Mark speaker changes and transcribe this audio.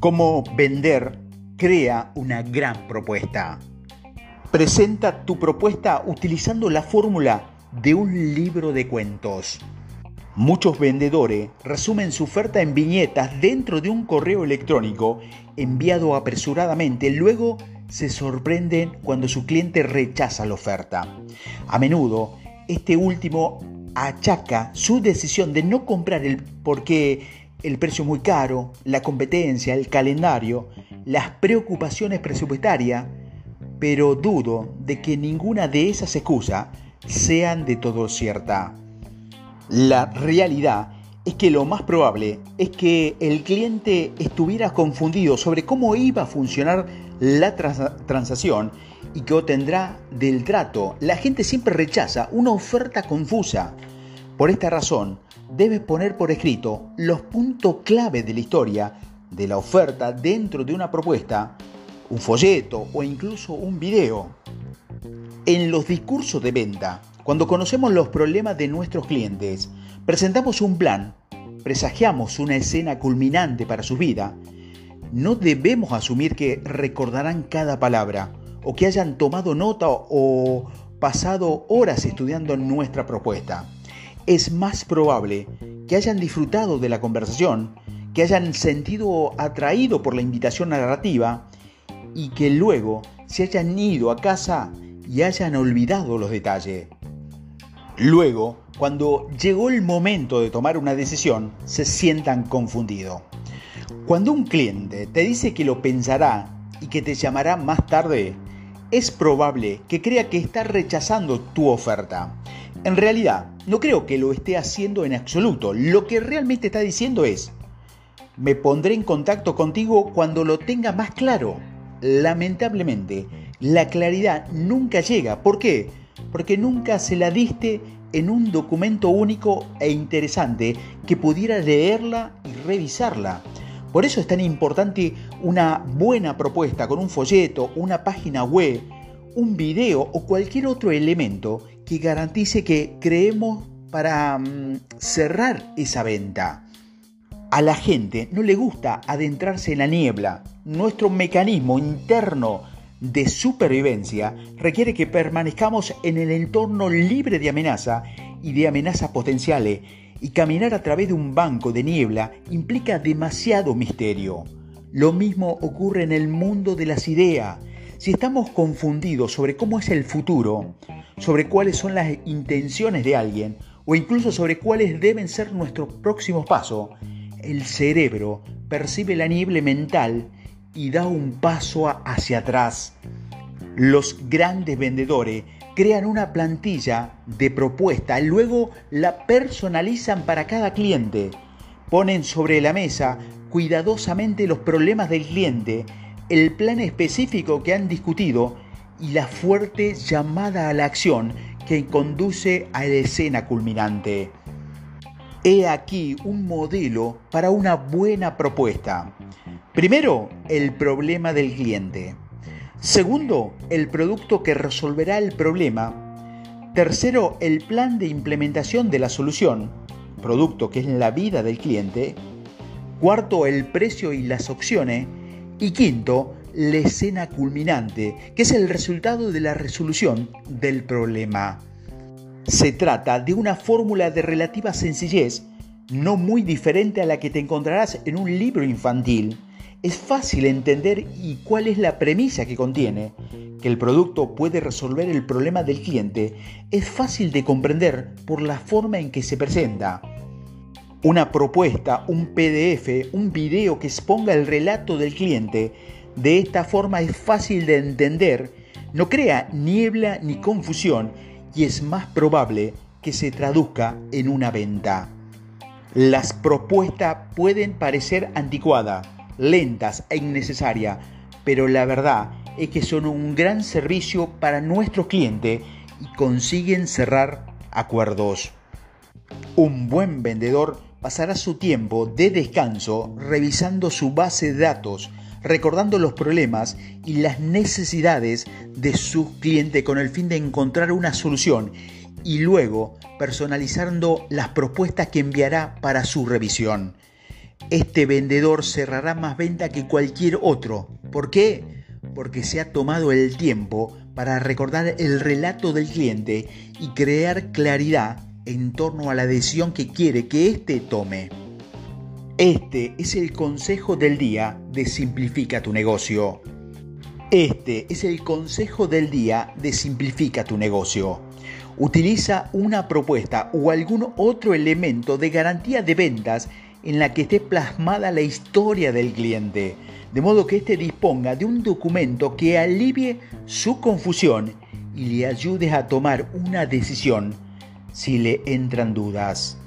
Speaker 1: Cómo vender crea una gran propuesta. Presenta tu propuesta utilizando la fórmula de un libro de cuentos. Muchos vendedores resumen su oferta en viñetas dentro de un correo electrónico enviado apresuradamente, luego se sorprenden cuando su cliente rechaza la oferta. A menudo, este último achaca su decisión de no comprar el porque el precio muy caro, la competencia, el calendario, las preocupaciones presupuestarias, pero dudo de que ninguna de esas excusas sean de todo cierta. La realidad es que lo más probable es que el cliente estuviera confundido sobre cómo iba a funcionar la transacción y que obtendrá del trato. La gente siempre rechaza una oferta confusa. Por esta razón, debes poner por escrito los puntos clave de la historia de la oferta dentro de una propuesta, un folleto o incluso un video. En los discursos de venta, cuando conocemos los problemas de nuestros clientes, presentamos un plan, presagiamos una escena culminante para su vida, no debemos asumir que recordarán cada palabra o que hayan tomado nota o pasado horas estudiando nuestra propuesta es más probable que hayan disfrutado de la conversación, que hayan sentido atraído por la invitación narrativa y que luego se hayan ido a casa y hayan olvidado los detalles. Luego, cuando llegó el momento de tomar una decisión, se sientan confundidos. Cuando un cliente te dice que lo pensará y que te llamará más tarde, es probable que crea que está rechazando tu oferta en realidad, no creo que lo esté haciendo en absoluto. Lo que realmente está diciendo es, me pondré en contacto contigo cuando lo tenga más claro. Lamentablemente, la claridad nunca llega. ¿Por qué? Porque nunca se la diste en un documento único e interesante que pudiera leerla y revisarla. Por eso es tan importante una buena propuesta con un folleto, una página web, un video o cualquier otro elemento que garantice que creemos para mm, cerrar esa venta. A la gente no le gusta adentrarse en la niebla. Nuestro mecanismo interno de supervivencia requiere que permanezcamos en el entorno libre de amenaza y de amenazas potenciales y caminar a través de un banco de niebla implica demasiado misterio. Lo mismo ocurre en el mundo de las ideas. Si estamos confundidos sobre cómo es el futuro, sobre cuáles son las intenciones de alguien o incluso sobre cuáles deben ser nuestros próximos pasos, el cerebro percibe la niebla mental y da un paso hacia atrás. Los grandes vendedores crean una plantilla de propuesta, y luego la personalizan para cada cliente. Ponen sobre la mesa cuidadosamente los problemas del cliente el plan específico que han discutido y la fuerte llamada a la acción que conduce a la escena culminante. He aquí un modelo para una buena propuesta. Primero, el problema del cliente. Segundo, el producto que resolverá el problema. Tercero, el plan de implementación de la solución, producto que es la vida del cliente. Cuarto, el precio y las opciones. Y quinto, la escena culminante, que es el resultado de la resolución del problema. Se trata de una fórmula de relativa sencillez, no muy diferente a la que te encontrarás en un libro infantil. Es fácil entender y cuál es la premisa que contiene. Que el producto puede resolver el problema del cliente es fácil de comprender por la forma en que se presenta una propuesta, un PDF, un video que exponga el relato del cliente. De esta forma es fácil de entender, no crea niebla ni confusión y es más probable que se traduzca en una venta. Las propuestas pueden parecer anticuadas, lentas e innecesarias, pero la verdad es que son un gran servicio para nuestros clientes y consiguen cerrar acuerdos. Un buen vendedor pasará su tiempo de descanso revisando su base de datos, recordando los problemas y las necesidades de su cliente con el fin de encontrar una solución y luego personalizando las propuestas que enviará para su revisión. Este vendedor cerrará más venta que cualquier otro. ¿Por qué? Porque se ha tomado el tiempo para recordar el relato del cliente y crear claridad en torno a la decisión que quiere que éste tome. Este es el consejo del día de Simplifica tu negocio. Este es el consejo del día de Simplifica tu negocio. Utiliza una propuesta o algún otro elemento de garantía de ventas en la que esté plasmada la historia del cliente, de modo que éste disponga de un documento que alivie su confusión y le ayude a tomar una decisión si le entran dudas.